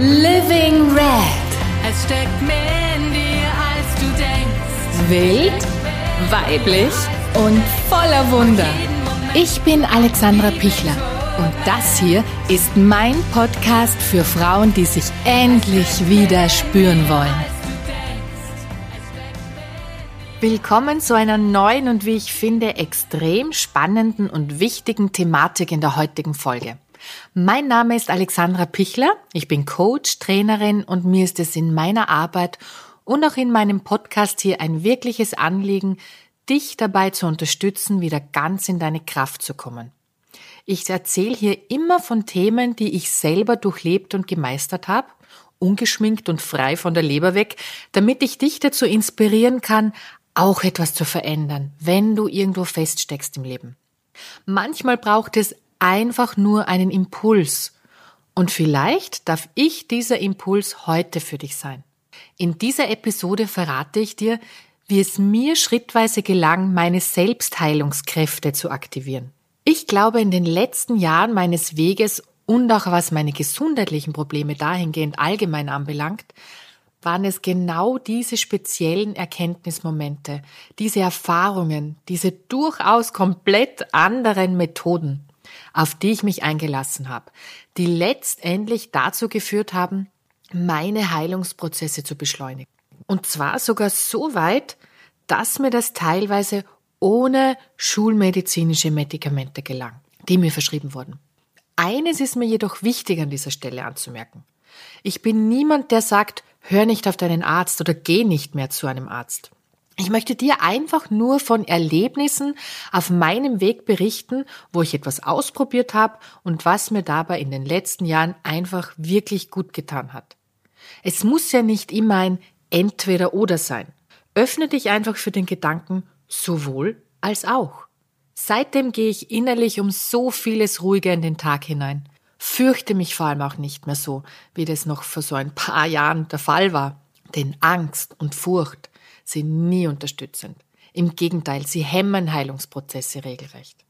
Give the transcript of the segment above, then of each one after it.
Living Red. Es steckt mehr in dir, als du denkst. Wild, weiblich und voller Wunder. Ich bin Alexandra Pichler und das hier ist mein Podcast für Frauen, die sich endlich wieder spüren wollen. Willkommen zu einer neuen und wie ich finde extrem spannenden und wichtigen Thematik in der heutigen Folge. Mein Name ist Alexandra Pichler. Ich bin Coach, Trainerin und mir ist es in meiner Arbeit und auch in meinem Podcast hier ein wirkliches Anliegen, dich dabei zu unterstützen, wieder ganz in deine Kraft zu kommen. Ich erzähle hier immer von Themen, die ich selber durchlebt und gemeistert habe, ungeschminkt und frei von der Leber weg, damit ich dich dazu inspirieren kann, auch etwas zu verändern, wenn du irgendwo feststeckst im Leben. Manchmal braucht es einfach nur einen Impuls. Und vielleicht darf ich dieser Impuls heute für dich sein. In dieser Episode verrate ich dir, wie es mir schrittweise gelang, meine Selbstheilungskräfte zu aktivieren. Ich glaube, in den letzten Jahren meines Weges und auch was meine gesundheitlichen Probleme dahingehend allgemein anbelangt, waren es genau diese speziellen Erkenntnismomente, diese Erfahrungen, diese durchaus komplett anderen Methoden, auf die ich mich eingelassen habe, die letztendlich dazu geführt haben, meine Heilungsprozesse zu beschleunigen. Und zwar sogar so weit, dass mir das teilweise ohne schulmedizinische Medikamente gelang, die mir verschrieben wurden. Eines ist mir jedoch wichtig an dieser Stelle anzumerken. Ich bin niemand, der sagt, hör nicht auf deinen Arzt oder geh nicht mehr zu einem Arzt. Ich möchte dir einfach nur von Erlebnissen auf meinem Weg berichten, wo ich etwas ausprobiert habe und was mir dabei in den letzten Jahren einfach wirklich gut getan hat. Es muss ja nicht immer ein Entweder oder sein. Öffne dich einfach für den Gedanken sowohl als auch. Seitdem gehe ich innerlich um so vieles ruhiger in den Tag hinein. Fürchte mich vor allem auch nicht mehr so, wie das noch vor so ein paar Jahren der Fall war. Denn Angst und Furcht sind nie unterstützend. Im Gegenteil, sie hemmen Heilungsprozesse regelrecht.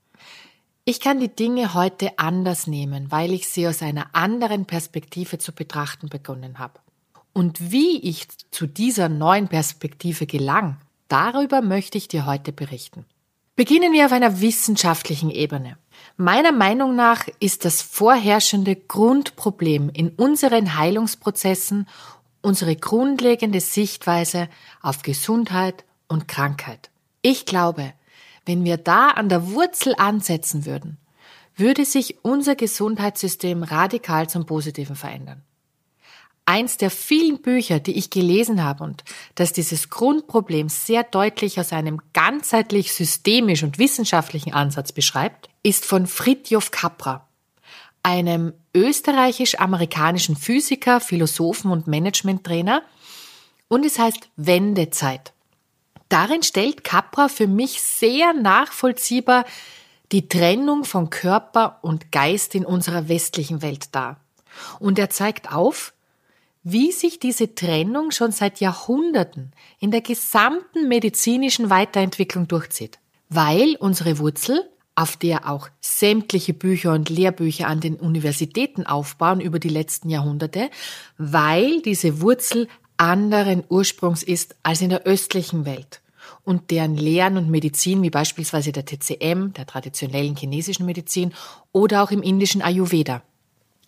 Ich kann die Dinge heute anders nehmen, weil ich sie aus einer anderen Perspektive zu betrachten begonnen habe. Und wie ich zu dieser neuen Perspektive gelang, darüber möchte ich dir heute berichten. Beginnen wir auf einer wissenschaftlichen Ebene. Meiner Meinung nach ist das vorherrschende Grundproblem in unseren Heilungsprozessen unsere grundlegende Sichtweise auf Gesundheit und Krankheit. Ich glaube, wenn wir da an der Wurzel ansetzen würden, würde sich unser Gesundheitssystem radikal zum Positiven verändern. Eins der vielen Bücher, die ich gelesen habe und das dieses Grundproblem sehr deutlich aus einem ganzheitlich systemisch und wissenschaftlichen Ansatz beschreibt, ist von Fritjof Capra einem österreichisch-amerikanischen Physiker, Philosophen und Managementtrainer und es heißt Wendezeit. Darin stellt Capra für mich sehr nachvollziehbar die Trennung von Körper und Geist in unserer westlichen Welt dar. Und er zeigt auf, wie sich diese Trennung schon seit Jahrhunderten in der gesamten medizinischen Weiterentwicklung durchzieht, weil unsere Wurzel auf der auch sämtliche Bücher und Lehrbücher an den Universitäten aufbauen über die letzten Jahrhunderte, weil diese Wurzel anderen Ursprungs ist als in der östlichen Welt und deren Lehren und Medizin, wie beispielsweise der TCM, der traditionellen chinesischen Medizin oder auch im indischen Ayurveda.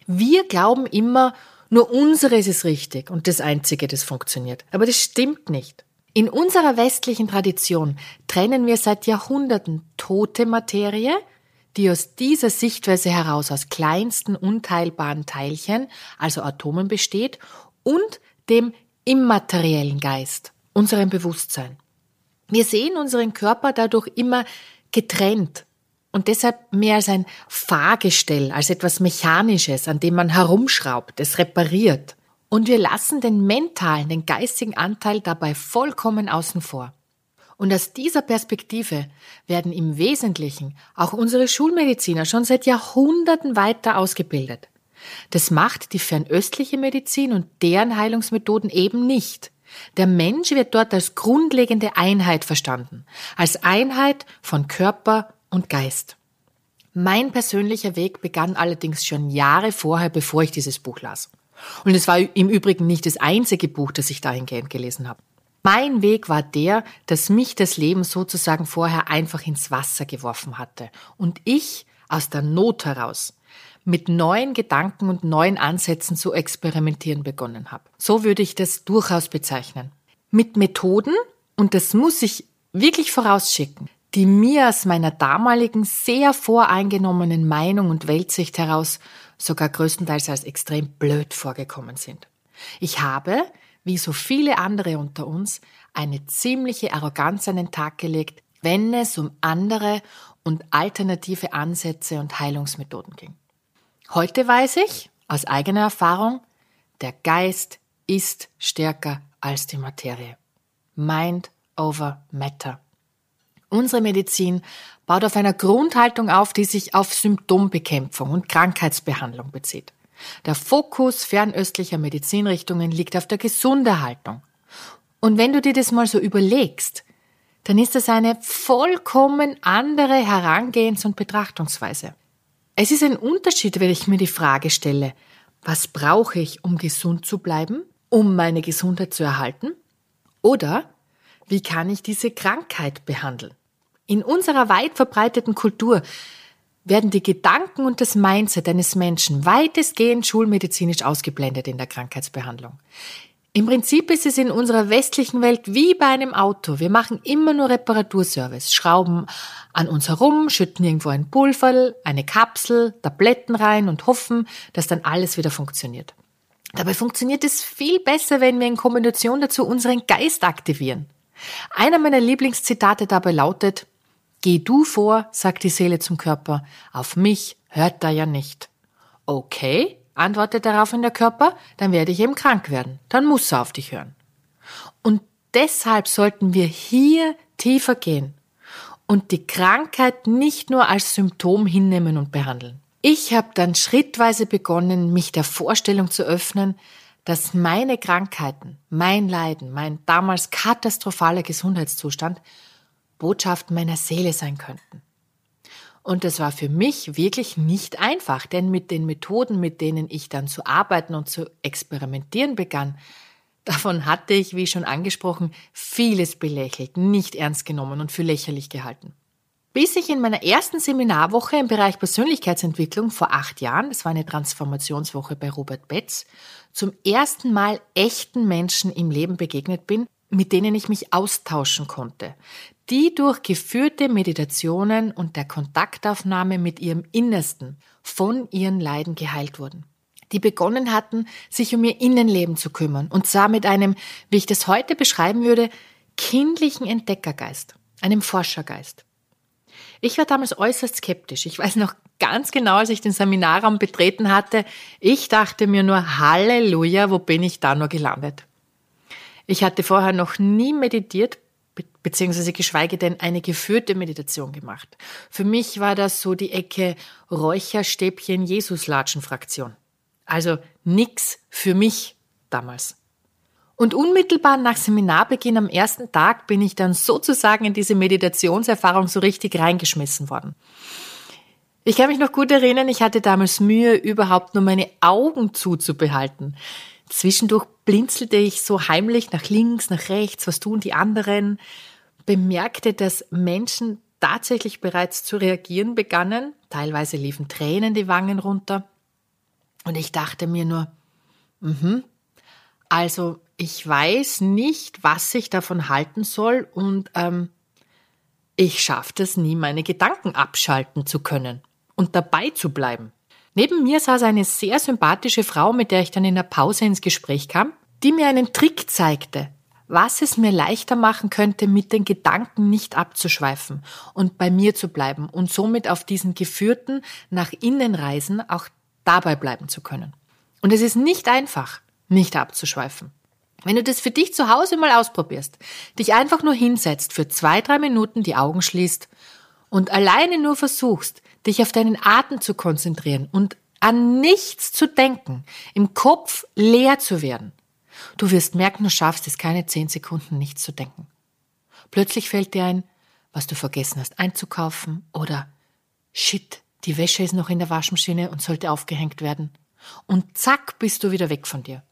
Wir glauben immer, nur unseres ist richtig und das Einzige, das funktioniert. Aber das stimmt nicht. In unserer westlichen Tradition trennen wir seit Jahrhunderten tote Materie, die aus dieser Sichtweise heraus aus kleinsten unteilbaren Teilchen, also Atomen besteht, und dem immateriellen Geist, unserem Bewusstsein. Wir sehen unseren Körper dadurch immer getrennt und deshalb mehr als ein Fahrgestell, als etwas Mechanisches, an dem man herumschraubt, es repariert. Und wir lassen den mentalen, den geistigen Anteil dabei vollkommen außen vor. Und aus dieser Perspektive werden im Wesentlichen auch unsere Schulmediziner schon seit Jahrhunderten weiter ausgebildet. Das macht die fernöstliche Medizin und deren Heilungsmethoden eben nicht. Der Mensch wird dort als grundlegende Einheit verstanden, als Einheit von Körper und Geist. Mein persönlicher Weg begann allerdings schon Jahre vorher, bevor ich dieses Buch las. Und es war im Übrigen nicht das einzige Buch, das ich dahingehend gelesen habe. Mein Weg war der, dass mich das Leben sozusagen vorher einfach ins Wasser geworfen hatte und ich aus der Not heraus mit neuen Gedanken und neuen Ansätzen zu experimentieren begonnen habe. So würde ich das durchaus bezeichnen. Mit Methoden, und das muss ich wirklich vorausschicken, die mir aus meiner damaligen sehr voreingenommenen Meinung und Weltsicht heraus sogar größtenteils als extrem blöd vorgekommen sind. Ich habe, wie so viele andere unter uns, eine ziemliche Arroganz an den Tag gelegt, wenn es um andere und alternative Ansätze und Heilungsmethoden ging. Heute weiß ich aus eigener Erfahrung, der Geist ist stärker als die Materie. Mind over Matter. Unsere Medizin baut auf einer Grundhaltung auf, die sich auf Symptombekämpfung und Krankheitsbehandlung bezieht. Der Fokus fernöstlicher Medizinrichtungen liegt auf der Gesunderhaltung. Und wenn du dir das mal so überlegst, dann ist das eine vollkommen andere Herangehens- und Betrachtungsweise. Es ist ein Unterschied, wenn ich mir die Frage stelle, was brauche ich, um gesund zu bleiben, um meine Gesundheit zu erhalten? Oder wie kann ich diese Krankheit behandeln? In unserer weit verbreiteten Kultur werden die Gedanken und das Mindset eines Menschen weitestgehend schulmedizinisch ausgeblendet in der Krankheitsbehandlung. Im Prinzip ist es in unserer westlichen Welt wie bei einem Auto. Wir machen immer nur Reparaturservice, schrauben an uns herum, schütten irgendwo ein Pulver, eine Kapsel, Tabletten rein und hoffen, dass dann alles wieder funktioniert. Dabei funktioniert es viel besser, wenn wir in Kombination dazu unseren Geist aktivieren. Einer meiner Lieblingszitate dabei lautet, Geh du vor, sagt die Seele zum Körper, auf mich hört er ja nicht. Okay, antwortet daraufhin der Körper, dann werde ich eben krank werden, dann muss er auf dich hören. Und deshalb sollten wir hier tiefer gehen und die Krankheit nicht nur als Symptom hinnehmen und behandeln. Ich habe dann schrittweise begonnen, mich der Vorstellung zu öffnen, dass meine Krankheiten, mein Leiden, mein damals katastrophaler Gesundheitszustand Botschaften meiner Seele sein könnten. Und das war für mich wirklich nicht einfach, denn mit den Methoden, mit denen ich dann zu arbeiten und zu experimentieren begann, davon hatte ich, wie schon angesprochen, vieles belächelt, nicht ernst genommen und für lächerlich gehalten. Bis ich in meiner ersten Seminarwoche im Bereich Persönlichkeitsentwicklung vor acht Jahren, das war eine Transformationswoche bei Robert Betz, zum ersten Mal echten Menschen im Leben begegnet bin, mit denen ich mich austauschen konnte, die durch geführte Meditationen und der Kontaktaufnahme mit ihrem Innersten von ihren Leiden geheilt wurden. Die begonnen hatten, sich um ihr Innenleben zu kümmern und zwar mit einem, wie ich das heute beschreiben würde, kindlichen Entdeckergeist, einem Forschergeist. Ich war damals äußerst skeptisch. Ich weiß noch ganz genau, als ich den Seminarraum betreten hatte, ich dachte mir nur, Halleluja, wo bin ich da nur gelandet? Ich hatte vorher noch nie meditiert, beziehungsweise geschweige denn eine geführte Meditation gemacht. Für mich war das so die Ecke Räucherstäbchen Jesuslatschen-Fraktion. Also nix für mich damals. Und unmittelbar nach Seminarbeginn am ersten Tag bin ich dann sozusagen in diese Meditationserfahrung so richtig reingeschmissen worden. Ich kann mich noch gut erinnern, ich hatte damals Mühe, überhaupt nur meine Augen zuzubehalten. Zwischendurch blinzelte ich so heimlich nach links, nach rechts, was tun die anderen, bemerkte, dass Menschen tatsächlich bereits zu reagieren begannen, teilweise liefen Tränen die Wangen runter, und ich dachte mir nur, mhm, also ich weiß nicht, was ich davon halten soll und ähm, ich schaffe es nie, meine Gedanken abschalten zu können und dabei zu bleiben. Neben mir saß eine sehr sympathische Frau, mit der ich dann in der Pause ins Gespräch kam, die mir einen Trick zeigte, was es mir leichter machen könnte, mit den Gedanken nicht abzuschweifen und bei mir zu bleiben und somit auf diesen geführten nach innen Reisen auch dabei bleiben zu können. Und es ist nicht einfach, nicht abzuschweifen. Wenn du das für dich zu Hause mal ausprobierst, dich einfach nur hinsetzt, für zwei, drei Minuten die Augen schließt und alleine nur versuchst, dich auf deinen Atem zu konzentrieren und an nichts zu denken, im Kopf leer zu werden. Du wirst merken, du schaffst es keine zehn Sekunden nichts zu denken. Plötzlich fällt dir ein, was du vergessen hast einzukaufen oder shit, die Wäsche ist noch in der Waschmaschine und sollte aufgehängt werden. Und zack, bist du wieder weg von dir.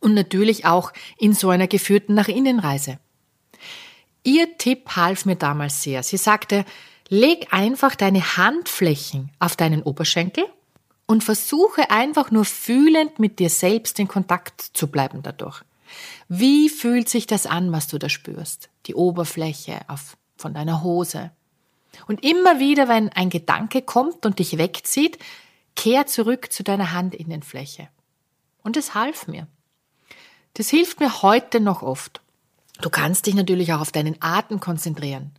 Und natürlich auch in so einer geführten Nach-Innen-Reise. Ihr Tipp half mir damals sehr. Sie sagte, leg einfach deine Handflächen auf deinen Oberschenkel und versuche einfach nur fühlend mit dir selbst in Kontakt zu bleiben dadurch. Wie fühlt sich das an, was du da spürst? Die Oberfläche auf, von deiner Hose. Und immer wieder, wenn ein Gedanke kommt und dich wegzieht, kehr zurück zu deiner Handinnenfläche. Und es half mir. Das hilft mir heute noch oft. Du kannst dich natürlich auch auf deinen Atem konzentrieren.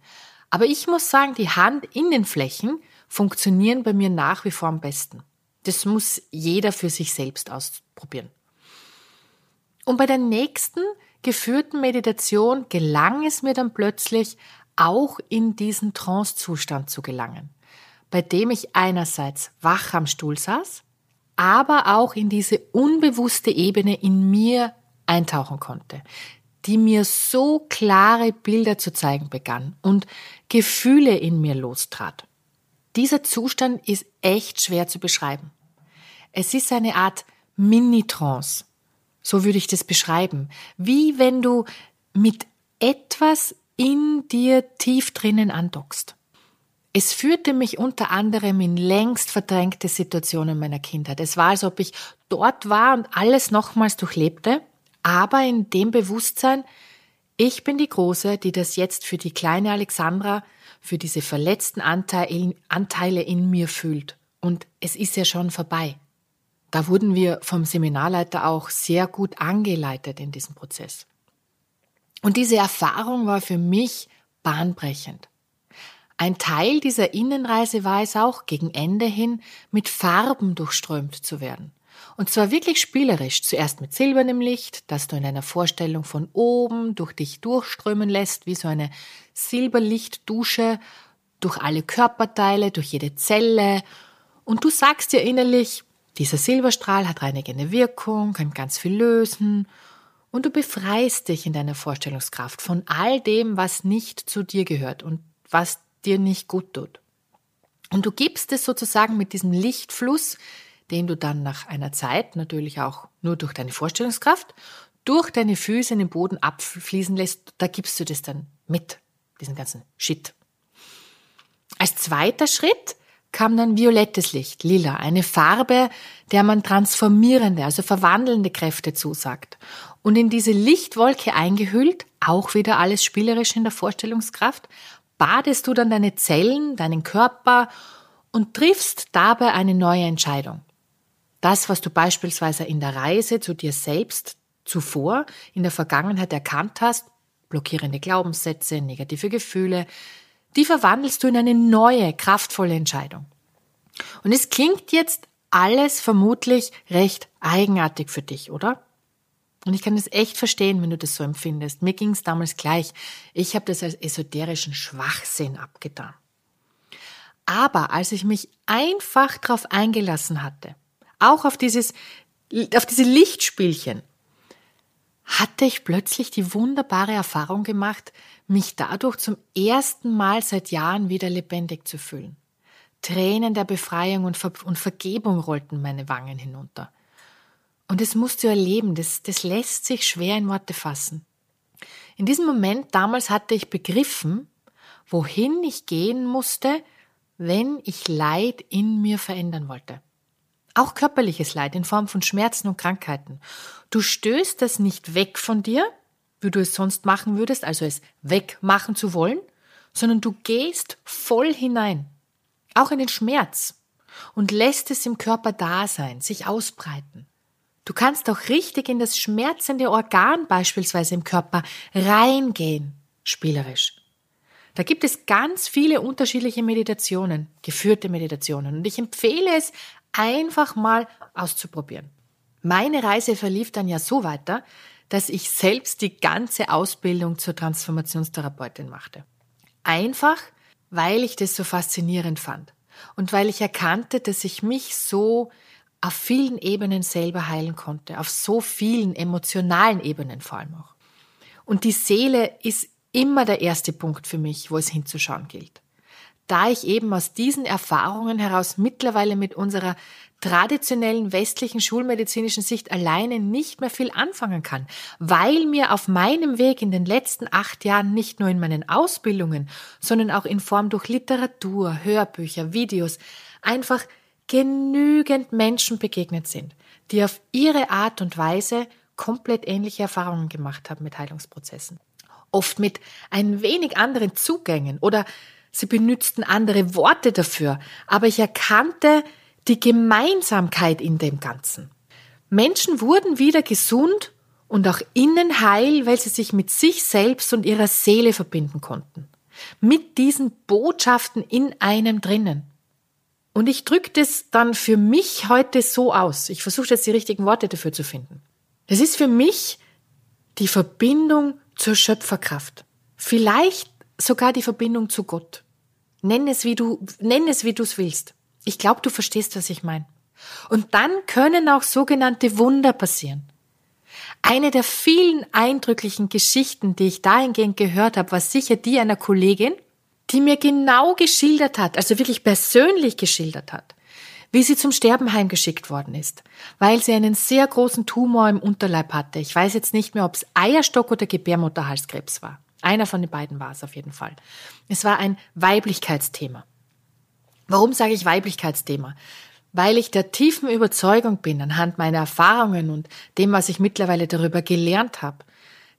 Aber ich muss sagen, die Handinnenflächen funktionieren bei mir nach wie vor am besten. Das muss jeder für sich selbst ausprobieren. Und bei der nächsten geführten Meditation gelang es mir dann plötzlich, auch in diesen Trance-Zustand zu gelangen, bei dem ich einerseits wach am Stuhl saß, aber auch in diese unbewusste Ebene in mir eintauchen konnte, die mir so klare Bilder zu zeigen begann und Gefühle in mir lostrat. Dieser Zustand ist echt schwer zu beschreiben. Es ist eine Art Mini-Trance. So würde ich das beschreiben. Wie wenn du mit etwas in dir tief drinnen andockst. Es führte mich unter anderem in längst verdrängte Situationen meiner Kindheit. Es war, als ob ich dort war und alles nochmals durchlebte, aber in dem Bewusstsein, ich bin die Große, die das jetzt für die kleine Alexandra, für diese verletzten Anteile in mir fühlt. Und es ist ja schon vorbei. Da wurden wir vom Seminarleiter auch sehr gut angeleitet in diesem Prozess. Und diese Erfahrung war für mich bahnbrechend. Ein Teil dieser Innenreise war es auch, gegen Ende hin mit Farben durchströmt zu werden. Und zwar wirklich spielerisch. Zuerst mit silbernem Licht, das du in einer Vorstellung von oben durch dich durchströmen lässt, wie so eine Silberlichtdusche, durch alle Körperteile, durch jede Zelle. Und du sagst dir innerlich, dieser Silberstrahl hat reinigende Wirkung, kann ganz viel lösen und du befreist dich in deiner Vorstellungskraft von all dem, was nicht zu dir gehört und was dir nicht gut tut. Und du gibst es sozusagen mit diesem Lichtfluss, den du dann nach einer Zeit natürlich auch nur durch deine Vorstellungskraft, durch deine Füße in den Boden abfließen lässt, da gibst du das dann mit, diesen ganzen Shit. Als zweiter Schritt kam dann violettes Licht, lila, eine Farbe, der man transformierende, also verwandelnde Kräfte zusagt. Und in diese Lichtwolke eingehüllt, auch wieder alles spielerisch in der Vorstellungskraft, badest du dann deine Zellen, deinen Körper und triffst dabei eine neue Entscheidung. Das, was du beispielsweise in der Reise zu dir selbst zuvor in der Vergangenheit erkannt hast, blockierende Glaubenssätze, negative Gefühle, die verwandelst du in eine neue, kraftvolle Entscheidung. Und es klingt jetzt alles vermutlich recht eigenartig für dich, oder? Und ich kann es echt verstehen, wenn du das so empfindest. Mir ging es damals gleich. Ich habe das als esoterischen Schwachsinn abgetan. Aber als ich mich einfach darauf eingelassen hatte, auch auf dieses, auf diese Lichtspielchen, hatte ich plötzlich die wunderbare Erfahrung gemacht, mich dadurch zum ersten Mal seit Jahren wieder lebendig zu fühlen. Tränen der Befreiung und, Ver und Vergebung rollten meine Wangen hinunter. Und es musst du erleben, das, das lässt sich schwer in Worte fassen. In diesem Moment damals hatte ich begriffen, wohin ich gehen musste, wenn ich Leid in mir verändern wollte. Auch körperliches Leid in Form von Schmerzen und Krankheiten. Du stößt das nicht weg von dir, wie du es sonst machen würdest, also es wegmachen zu wollen, sondern du gehst voll hinein, auch in den Schmerz und lässt es im Körper da sein, sich ausbreiten. Du kannst auch richtig in das schmerzende Organ beispielsweise im Körper reingehen, spielerisch. Da gibt es ganz viele unterschiedliche Meditationen, geführte Meditationen. Und ich empfehle es einfach mal auszuprobieren. Meine Reise verlief dann ja so weiter, dass ich selbst die ganze Ausbildung zur Transformationstherapeutin machte. Einfach, weil ich das so faszinierend fand und weil ich erkannte, dass ich mich so auf vielen Ebenen selber heilen konnte, auf so vielen emotionalen Ebenen vor allem auch. Und die Seele ist immer der erste Punkt für mich, wo es hinzuschauen gilt. Da ich eben aus diesen Erfahrungen heraus mittlerweile mit unserer traditionellen westlichen schulmedizinischen Sicht alleine nicht mehr viel anfangen kann, weil mir auf meinem Weg in den letzten acht Jahren nicht nur in meinen Ausbildungen, sondern auch in Form durch Literatur, Hörbücher, Videos einfach genügend Menschen begegnet sind, die auf ihre Art und Weise komplett ähnliche Erfahrungen gemacht haben mit Heilungsprozessen. Oft mit ein wenig anderen Zugängen oder sie benützten andere Worte dafür, aber ich erkannte die Gemeinsamkeit in dem Ganzen. Menschen wurden wieder gesund und auch innen heil, weil sie sich mit sich selbst und ihrer Seele verbinden konnten. Mit diesen Botschaften in einem drinnen. Und ich drücke das dann für mich heute so aus. Ich versuche jetzt die richtigen Worte dafür zu finden. Das ist für mich die Verbindung zur Schöpferkraft. Vielleicht sogar die Verbindung zu Gott. Nenn es, wie du, nenn es, wie du es willst. Ich glaube, du verstehst, was ich meine. Und dann können auch sogenannte Wunder passieren. Eine der vielen eindrücklichen Geschichten, die ich dahingehend gehört habe, war sicher die einer Kollegin, die mir genau geschildert hat, also wirklich persönlich geschildert hat, wie sie zum Sterben heimgeschickt worden ist, weil sie einen sehr großen Tumor im Unterleib hatte. Ich weiß jetzt nicht mehr, ob es Eierstock oder Gebärmutterhalskrebs war. Einer von den beiden war es auf jeden Fall. Es war ein Weiblichkeitsthema. Warum sage ich Weiblichkeitsthema? Weil ich der tiefen Überzeugung bin, anhand meiner Erfahrungen und dem, was ich mittlerweile darüber gelernt habe,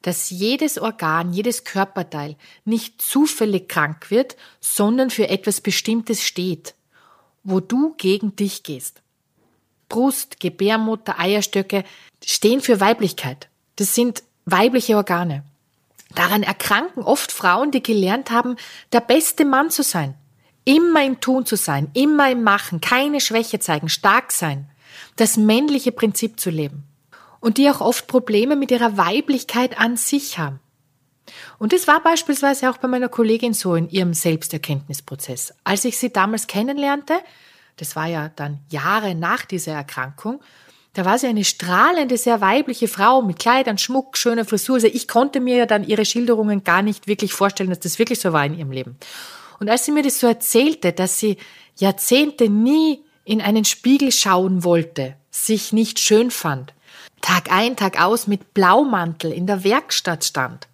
dass jedes Organ, jedes Körperteil nicht zufällig krank wird, sondern für etwas Bestimmtes steht, wo du gegen dich gehst. Brust, Gebärmutter, Eierstöcke stehen für Weiblichkeit. Das sind weibliche Organe. Daran erkranken oft Frauen, die gelernt haben, der beste Mann zu sein, immer im Tun zu sein, immer im Machen, keine Schwäche zeigen, stark sein, das männliche Prinzip zu leben und die auch oft Probleme mit ihrer Weiblichkeit an sich haben. Und das war beispielsweise auch bei meiner Kollegin so in ihrem Selbsterkenntnisprozess. Als ich sie damals kennenlernte, das war ja dann Jahre nach dieser Erkrankung, da war sie eine strahlende, sehr weibliche Frau mit Kleidern, Schmuck, schöner Frisur. Also ich konnte mir ja dann ihre Schilderungen gar nicht wirklich vorstellen, dass das wirklich so war in ihrem Leben. Und als sie mir das so erzählte, dass sie Jahrzehnte nie in einen Spiegel schauen wollte, sich nicht schön fand, Tag ein, Tag aus mit Blaumantel in der Werkstatt stand,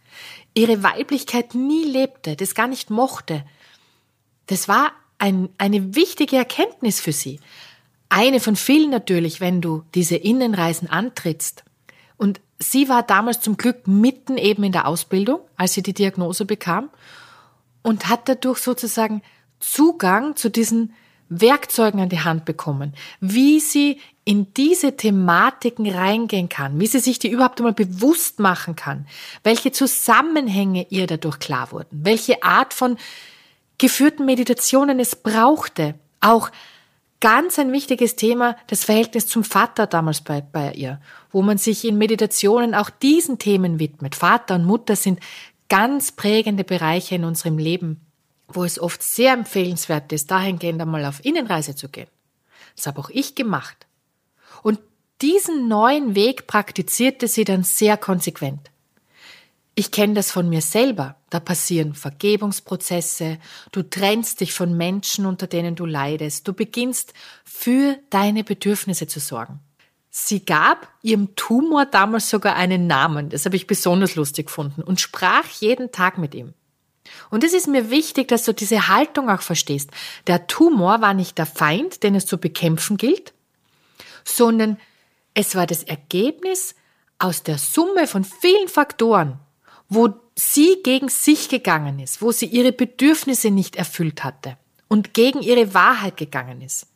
ihre Weiblichkeit nie lebte, das gar nicht mochte. Das war ein, eine wichtige Erkenntnis für sie. Eine von vielen natürlich, wenn du diese Innenreisen antrittst. Und sie war damals zum Glück mitten eben in der Ausbildung, als sie die Diagnose bekam und hat dadurch sozusagen Zugang zu diesen Werkzeugen an die Hand bekommen, wie sie in diese Thematiken reingehen kann, wie sie sich die überhaupt einmal bewusst machen kann, welche Zusammenhänge ihr dadurch klar wurden, welche Art von geführten Meditationen es brauchte. Auch ganz ein wichtiges Thema, das Verhältnis zum Vater damals bei, bei ihr, wo man sich in Meditationen auch diesen Themen widmet. Vater und Mutter sind ganz prägende Bereiche in unserem Leben, wo es oft sehr empfehlenswert ist, dahingehend einmal auf Innenreise zu gehen. Das habe auch ich gemacht. Und diesen neuen Weg praktizierte sie dann sehr konsequent. Ich kenne das von mir selber. Da passieren Vergebungsprozesse, du trennst dich von Menschen, unter denen du leidest, du beginnst für deine Bedürfnisse zu sorgen. Sie gab ihrem Tumor damals sogar einen Namen, das habe ich besonders lustig gefunden, und sprach jeden Tag mit ihm. Und es ist mir wichtig, dass du diese Haltung auch verstehst. Der Tumor war nicht der Feind, den es zu bekämpfen gilt, sondern es war das Ergebnis aus der Summe von vielen Faktoren, wo sie gegen sich gegangen ist, wo sie ihre Bedürfnisse nicht erfüllt hatte und gegen ihre Wahrheit gegangen ist.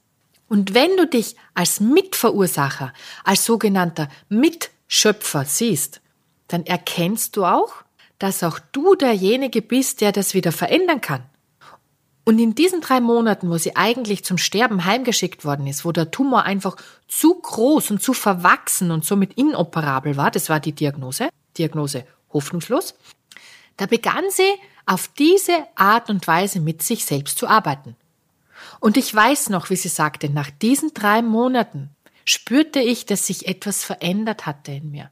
Und wenn du dich als Mitverursacher, als sogenannter Mitschöpfer siehst, dann erkennst du auch, dass auch du derjenige bist, der das wieder verändern kann. Und in diesen drei Monaten, wo sie eigentlich zum Sterben heimgeschickt worden ist, wo der Tumor einfach zu groß und zu verwachsen und somit inoperabel war, das war die Diagnose, Diagnose hoffnungslos, da begann sie auf diese Art und Weise mit sich selbst zu arbeiten. Und ich weiß noch, wie sie sagte, nach diesen drei Monaten spürte ich, dass sich etwas verändert hatte in mir.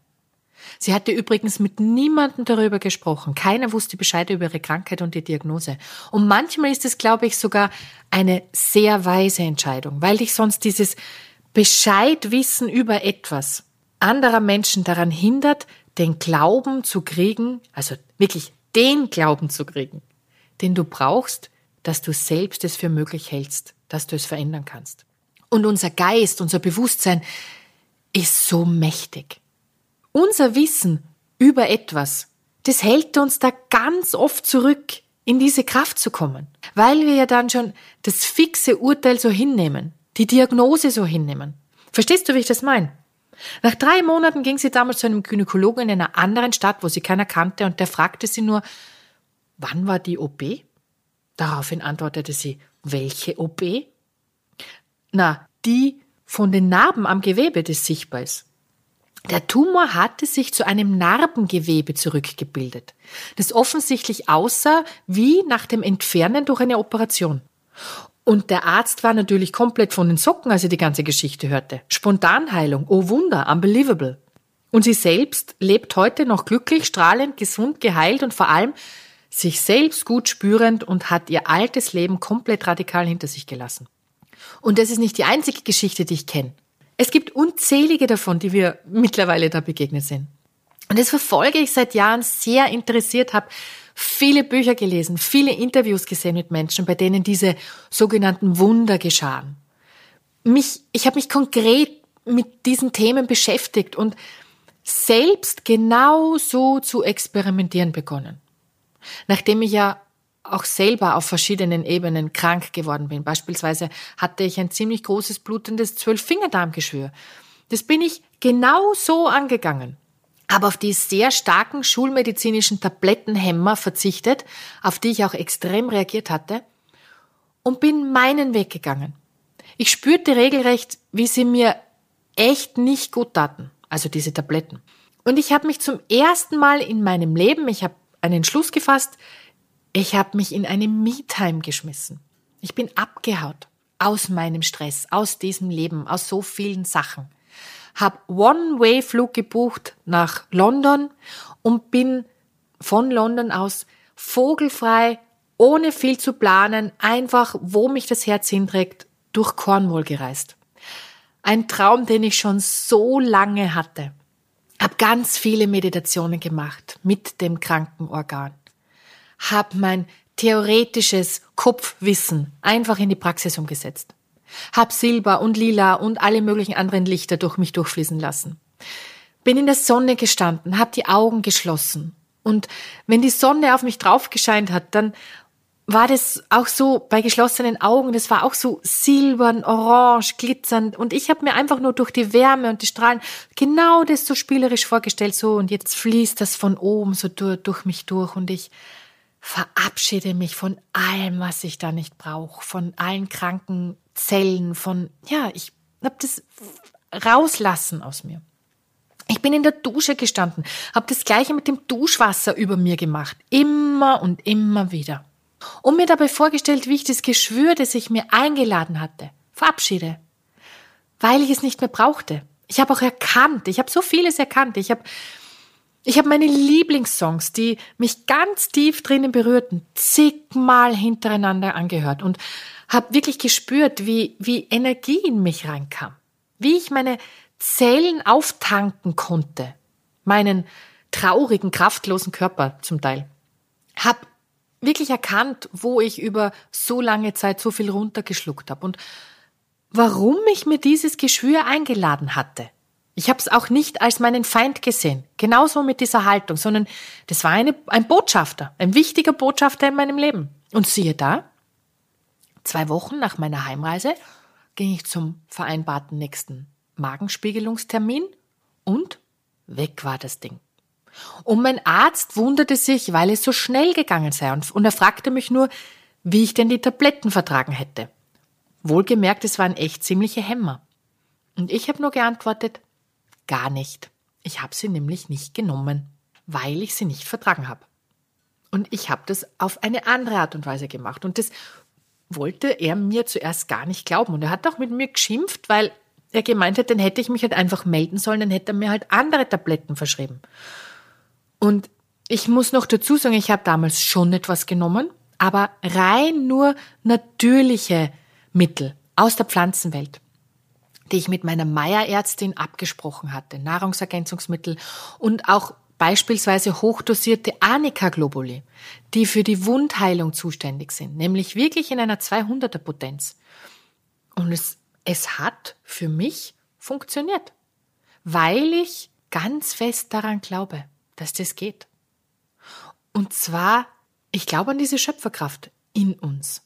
Sie hatte übrigens mit niemandem darüber gesprochen. Keiner wusste Bescheid über ihre Krankheit und die Diagnose. Und manchmal ist es, glaube ich, sogar eine sehr weise Entscheidung, weil dich sonst dieses Bescheidwissen über etwas anderer Menschen daran hindert, den Glauben zu kriegen, also wirklich den Glauben zu kriegen, den du brauchst, dass du selbst es für möglich hältst, dass du es verändern kannst. Und unser Geist, unser Bewusstsein ist so mächtig. Unser Wissen über etwas, das hält uns da ganz oft zurück, in diese Kraft zu kommen, weil wir ja dann schon das fixe Urteil so hinnehmen, die Diagnose so hinnehmen. Verstehst du, wie ich das meine? Nach drei Monaten ging sie damals zu einem Gynäkologen in einer anderen Stadt, wo sie keiner kannte, und der fragte sie nur, wann war die OP? Daraufhin antwortete sie, welche OP? Na, die von den Narben am Gewebe, das sichtbar ist. Der Tumor hatte sich zu einem Narbengewebe zurückgebildet, das offensichtlich aussah wie nach dem Entfernen durch eine Operation. Und der Arzt war natürlich komplett von den Socken, als er die ganze Geschichte hörte. Spontanheilung, oh Wunder, unbelievable. Und sie selbst lebt heute noch glücklich, strahlend, gesund, geheilt und vor allem sich selbst gut spürend und hat ihr altes Leben komplett radikal hinter sich gelassen. Und das ist nicht die einzige Geschichte, die ich kenne. Es gibt unzählige davon, die wir mittlerweile da begegnet sind. Und das verfolge ich seit Jahren sehr interessiert, habe viele Bücher gelesen, viele Interviews gesehen mit Menschen, bei denen diese sogenannten Wunder geschahen. Mich, ich habe mich konkret mit diesen Themen beschäftigt und selbst genau so zu experimentieren begonnen. Nachdem ich ja auch selber auf verschiedenen Ebenen krank geworden bin. Beispielsweise hatte ich ein ziemlich großes blutendes Zwölffingerdarmgeschwür. Das bin ich genau so angegangen. Aber auf die sehr starken schulmedizinischen Tablettenhämmer verzichtet, auf die ich auch extrem reagiert hatte, und bin meinen Weg gegangen. Ich spürte regelrecht, wie sie mir echt nicht gut taten, also diese Tabletten. Und ich habe mich zum ersten Mal in meinem Leben, ich habe einen Entschluss gefasst, ich habe mich in eine Me-Time geschmissen. Ich bin abgehaut aus meinem Stress, aus diesem Leben, aus so vielen Sachen. Hab One-Way-Flug gebucht nach London und bin von London aus vogelfrei, ohne viel zu planen, einfach, wo mich das Herz hinträgt, durch Cornwall gereist. Ein Traum, den ich schon so lange hatte. Hab ganz viele Meditationen gemacht mit dem Krankenorgan habe mein theoretisches Kopfwissen einfach in die Praxis umgesetzt. Hab Silber und Lila und alle möglichen anderen Lichter durch mich durchfließen lassen. Bin in der Sonne gestanden, hab die Augen geschlossen. Und wenn die Sonne auf mich draufgescheint hat, dann war das auch so bei geschlossenen Augen, das war auch so silbern, orange, glitzernd und ich habe mir einfach nur durch die Wärme und die Strahlen genau das so spielerisch vorgestellt, so und jetzt fließt das von oben so durch, durch mich durch und ich verabschiede mich von allem, was ich da nicht brauche, von allen kranken Zellen, von, ja, ich habe das rauslassen aus mir. Ich bin in der Dusche gestanden, habe das gleiche mit dem Duschwasser über mir gemacht, immer und immer wieder. Und mir dabei vorgestellt, wie ich das Geschwür, das ich mir eingeladen hatte, verabschiede, weil ich es nicht mehr brauchte. Ich habe auch erkannt, ich habe so vieles erkannt. Ich habe ich habe meine Lieblingssongs, die mich ganz tief drinnen berührten, zigmal hintereinander angehört und habe wirklich gespürt, wie, wie Energie in mich reinkam, wie ich meine Zellen auftanken konnte, meinen traurigen, kraftlosen Körper zum Teil. Hab wirklich erkannt, wo ich über so lange Zeit so viel runtergeschluckt habe und warum ich mir dieses Geschwür eingeladen hatte. Ich habe es auch nicht als meinen Feind gesehen, genauso mit dieser Haltung, sondern das war eine, ein Botschafter, ein wichtiger Botschafter in meinem Leben. Und siehe da, zwei Wochen nach meiner Heimreise ging ich zum vereinbarten nächsten Magenspiegelungstermin und weg war das Ding. Und mein Arzt wunderte sich, weil es so schnell gegangen sei und, und er fragte mich nur, wie ich denn die Tabletten vertragen hätte. Wohlgemerkt, es waren echt ziemliche Hämmer. Und ich habe nur geantwortet, Gar nicht. Ich habe sie nämlich nicht genommen, weil ich sie nicht vertragen habe. Und ich habe das auf eine andere Art und Weise gemacht. Und das wollte er mir zuerst gar nicht glauben. Und er hat auch mit mir geschimpft, weil er gemeint hat, dann hätte ich mich halt einfach melden sollen, dann hätte er mir halt andere Tabletten verschrieben. Und ich muss noch dazu sagen, ich habe damals schon etwas genommen, aber rein nur natürliche Mittel aus der Pflanzenwelt, die ich mit meiner Meierärztin abgesprochen hatte, Nahrungsergänzungsmittel und auch beispielsweise hochdosierte Anika-Globuli, die für die Wundheilung zuständig sind, nämlich wirklich in einer 200er Potenz. Und es, es hat für mich funktioniert, weil ich ganz fest daran glaube, dass das geht. Und zwar, ich glaube an diese Schöpferkraft in uns.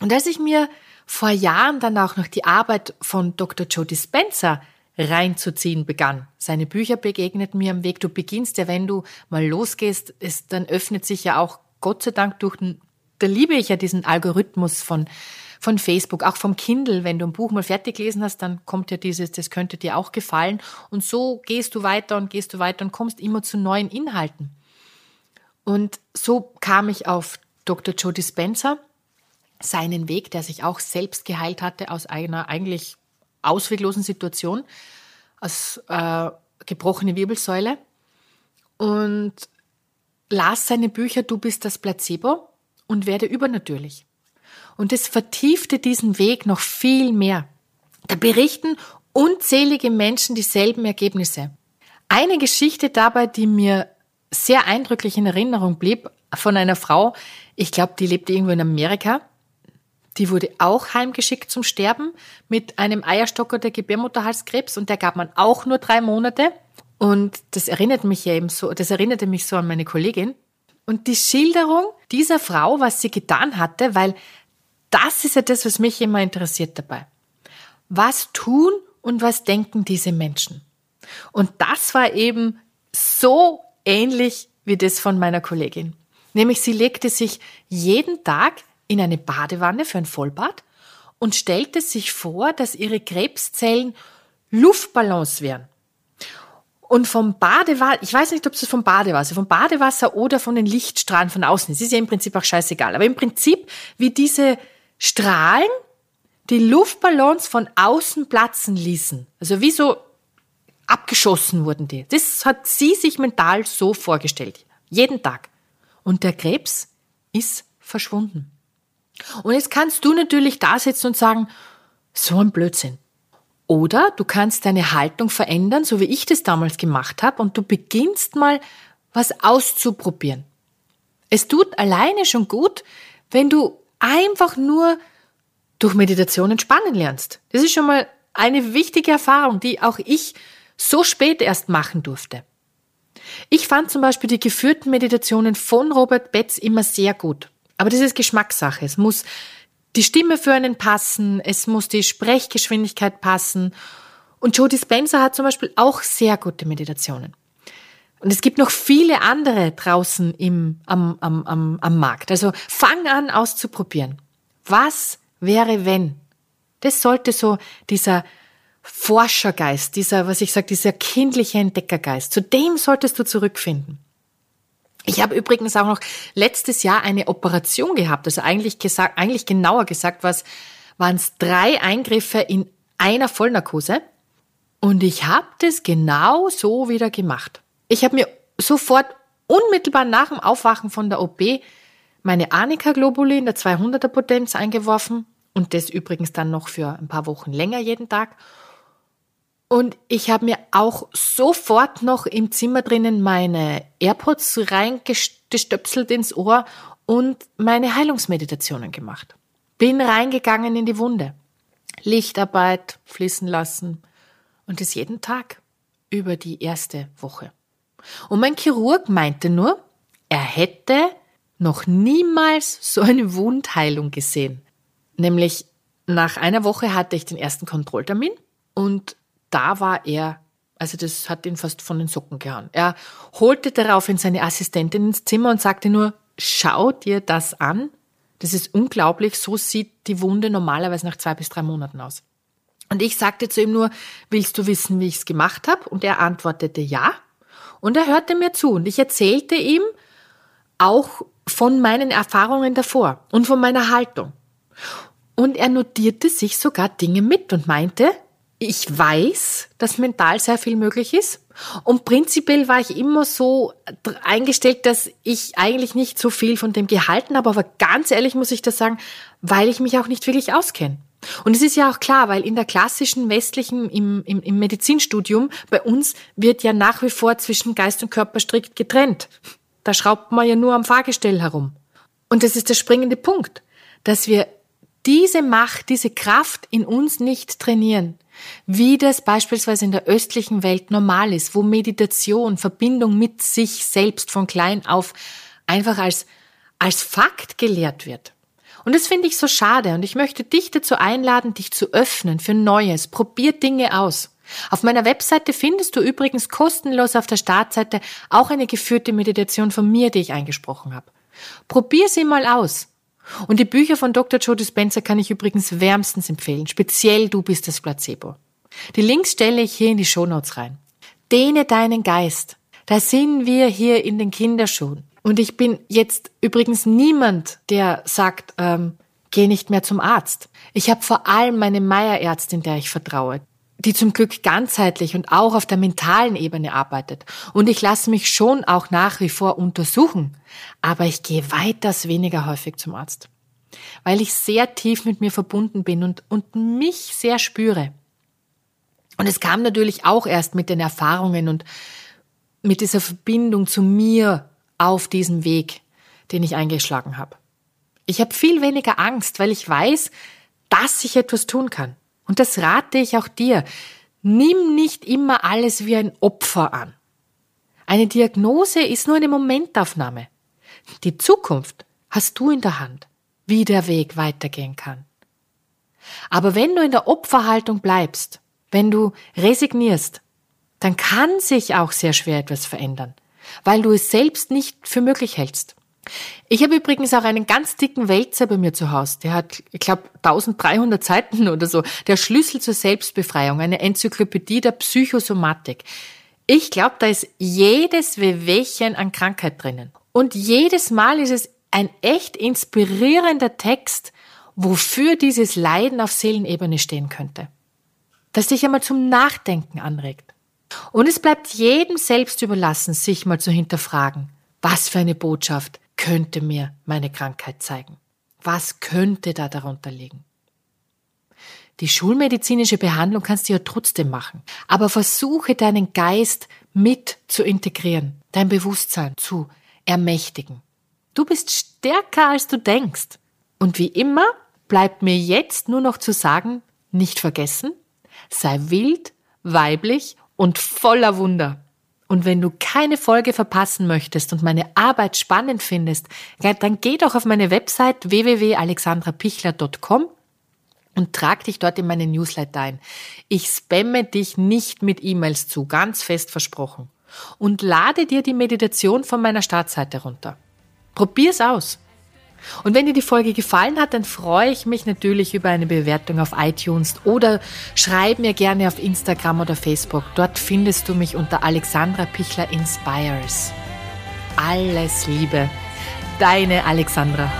Und als ich mir vor Jahren dann auch noch die Arbeit von Dr. Joe Dispenza reinzuziehen begann. Seine Bücher begegneten mir am Weg. Du beginnst ja, wenn du mal losgehst, ist, dann öffnet sich ja auch Gott sei Dank durch den, da liebe ich ja diesen Algorithmus von, von Facebook, auch vom Kindle. Wenn du ein Buch mal fertig gelesen hast, dann kommt ja dieses, das könnte dir auch gefallen. Und so gehst du weiter und gehst du weiter und kommst immer zu neuen Inhalten. Und so kam ich auf Dr. Joe Dispenza, seinen Weg, der sich auch selbst geheilt hatte aus einer eigentlich ausweglosen Situation, aus äh, gebrochene Wirbelsäule und las seine Bücher Du bist das Placebo und werde übernatürlich. Und es vertiefte diesen Weg noch viel mehr. Da berichten unzählige Menschen dieselben Ergebnisse. Eine Geschichte dabei, die mir sehr eindrücklich in Erinnerung blieb, von einer Frau, ich glaube, die lebte irgendwo in Amerika, die wurde auch heimgeschickt zum Sterben mit einem Eierstocker der Gebärmutterhalskrebs und der gab man auch nur drei Monate. Und das erinnert mich ja eben so, das erinnerte mich so an meine Kollegin. Und die Schilderung dieser Frau, was sie getan hatte, weil das ist ja das, was mich immer interessiert dabei. Was tun und was denken diese Menschen? Und das war eben so ähnlich wie das von meiner Kollegin. Nämlich sie legte sich jeden Tag in eine Badewanne für ein Vollbad und stellte sich vor, dass ihre Krebszellen Luftballons wären. Und vom Badewasser, ich weiß nicht, ob es vom Badewasser, vom Badewasser oder von den Lichtstrahlen von außen ist, ist ja im Prinzip auch scheißegal. Aber im Prinzip, wie diese Strahlen die Luftballons von außen platzen ließen. Also wie so abgeschossen wurden die. Das hat sie sich mental so vorgestellt. Jeden Tag. Und der Krebs ist verschwunden. Und jetzt kannst du natürlich da sitzen und sagen, so ein Blödsinn. Oder du kannst deine Haltung verändern, so wie ich das damals gemacht habe, und du beginnst mal was auszuprobieren. Es tut alleine schon gut, wenn du einfach nur durch Meditation entspannen lernst. Das ist schon mal eine wichtige Erfahrung, die auch ich so spät erst machen durfte. Ich fand zum Beispiel die geführten Meditationen von Robert Betz immer sehr gut. Aber das ist Geschmackssache. Es muss die Stimme für einen passen, es muss die Sprechgeschwindigkeit passen. Und Joe Dispenza hat zum Beispiel auch sehr gute Meditationen. Und es gibt noch viele andere draußen im, am, am, am, am Markt. Also fang an auszuprobieren. Was wäre, wenn? Das sollte so dieser Forschergeist, dieser, was ich sage, dieser kindliche Entdeckergeist, zu dem solltest du zurückfinden. Ich habe übrigens auch noch letztes Jahr eine Operation gehabt. Also eigentlich gesagt, eigentlich genauer gesagt, was waren es drei Eingriffe in einer Vollnarkose. Und ich habe das genau so wieder gemacht. Ich habe mir sofort unmittelbar nach dem Aufwachen von der OP meine Anika-Globuli in der 200er Potenz eingeworfen und das übrigens dann noch für ein paar Wochen länger jeden Tag. Und ich habe mir auch sofort noch im Zimmer drinnen meine AirPods reingestöpselt ins Ohr und meine Heilungsmeditationen gemacht. Bin reingegangen in die Wunde. Lichtarbeit fließen lassen und das jeden Tag über die erste Woche. Und mein Chirurg meinte nur, er hätte noch niemals so eine Wundheilung gesehen. Nämlich nach einer Woche hatte ich den ersten Kontrolltermin und da war er, also das hat ihn fast von den Socken gehauen. Er holte daraufhin seine Assistentin ins Zimmer und sagte nur, schau dir das an. Das ist unglaublich, so sieht die Wunde normalerweise nach zwei bis drei Monaten aus. Und ich sagte zu ihm nur, willst du wissen, wie ich es gemacht habe? Und er antwortete ja. Und er hörte mir zu und ich erzählte ihm auch von meinen Erfahrungen davor und von meiner Haltung. Und er notierte sich sogar Dinge mit und meinte, ich weiß, dass mental sehr viel möglich ist. Und prinzipiell war ich immer so eingestellt, dass ich eigentlich nicht so viel von dem gehalten habe. Aber ganz ehrlich muss ich das sagen, weil ich mich auch nicht wirklich auskenne. Und es ist ja auch klar, weil in der klassischen westlichen, im, im, im Medizinstudium, bei uns wird ja nach wie vor zwischen Geist und Körper strikt getrennt. Da schraubt man ja nur am Fahrgestell herum. Und das ist der springende Punkt, dass wir diese Macht, diese Kraft in uns nicht trainieren wie das beispielsweise in der östlichen Welt normal ist, wo Meditation, Verbindung mit sich selbst von klein auf einfach als, als Fakt gelehrt wird. Und das finde ich so schade und ich möchte dich dazu einladen, dich zu öffnen für Neues. Probier Dinge aus. Auf meiner Webseite findest du übrigens kostenlos auf der Startseite auch eine geführte Meditation von mir, die ich eingesprochen habe. Probier sie mal aus. Und die Bücher von Dr. Joe Dispenza kann ich übrigens wärmstens empfehlen. Speziell Du bist das Placebo. Die Links stelle ich hier in die Shownotes rein. Dehne deinen Geist. Da sind wir hier in den Kinderschuhen. Und ich bin jetzt übrigens niemand, der sagt, ähm, geh nicht mehr zum Arzt. Ich habe vor allem meine Meierärztin, der ich vertraue, die zum Glück ganzheitlich und auch auf der mentalen Ebene arbeitet. Und ich lasse mich schon auch nach wie vor untersuchen. Aber ich gehe weiters weniger häufig zum Arzt. Weil ich sehr tief mit mir verbunden bin und, und mich sehr spüre. Und es kam natürlich auch erst mit den Erfahrungen und mit dieser Verbindung zu mir auf diesem Weg, den ich eingeschlagen habe. Ich habe viel weniger Angst, weil ich weiß, dass ich etwas tun kann. Und das rate ich auch dir. Nimm nicht immer alles wie ein Opfer an. Eine Diagnose ist nur eine Momentaufnahme. Die Zukunft hast du in der Hand, wie der Weg weitergehen kann. Aber wenn du in der Opferhaltung bleibst, wenn du resignierst, dann kann sich auch sehr schwer etwas verändern, weil du es selbst nicht für möglich hältst. Ich habe übrigens auch einen ganz dicken Wälzer bei mir zu Hause. Der hat, ich glaube, 1300 Seiten oder so. Der Schlüssel zur Selbstbefreiung, eine Enzyklopädie der Psychosomatik. Ich glaube, da ist jedes Wehwehchen an Krankheit drinnen. Und jedes Mal ist es ein echt inspirierender Text, wofür dieses Leiden auf Seelenebene stehen könnte. Das dich einmal zum Nachdenken anregt. Und es bleibt jedem selbst überlassen, sich mal zu hinterfragen. Was für eine Botschaft könnte mir meine Krankheit zeigen? Was könnte da darunter liegen? Die schulmedizinische Behandlung kannst du ja trotzdem machen, aber versuche deinen Geist mit zu integrieren, dein Bewusstsein zu ermächtigen. Du bist stärker als du denkst. Und wie immer bleibt mir jetzt nur noch zu sagen, nicht vergessen, sei wild, weiblich und voller Wunder. Und wenn du keine Folge verpassen möchtest und meine Arbeit spannend findest, dann geh doch auf meine Website www.alexandrapichler.com und trag dich dort in meine Newsletter ein. Ich spamme dich nicht mit E-Mails zu, ganz fest versprochen. Und lade dir die Meditation von meiner Startseite runter. Probier's aus. Und wenn dir die Folge gefallen hat, dann freue ich mich natürlich über eine Bewertung auf iTunes oder schreib mir gerne auf Instagram oder Facebook. Dort findest du mich unter Alexandra Pichler Inspires. Alles Liebe, deine Alexandra.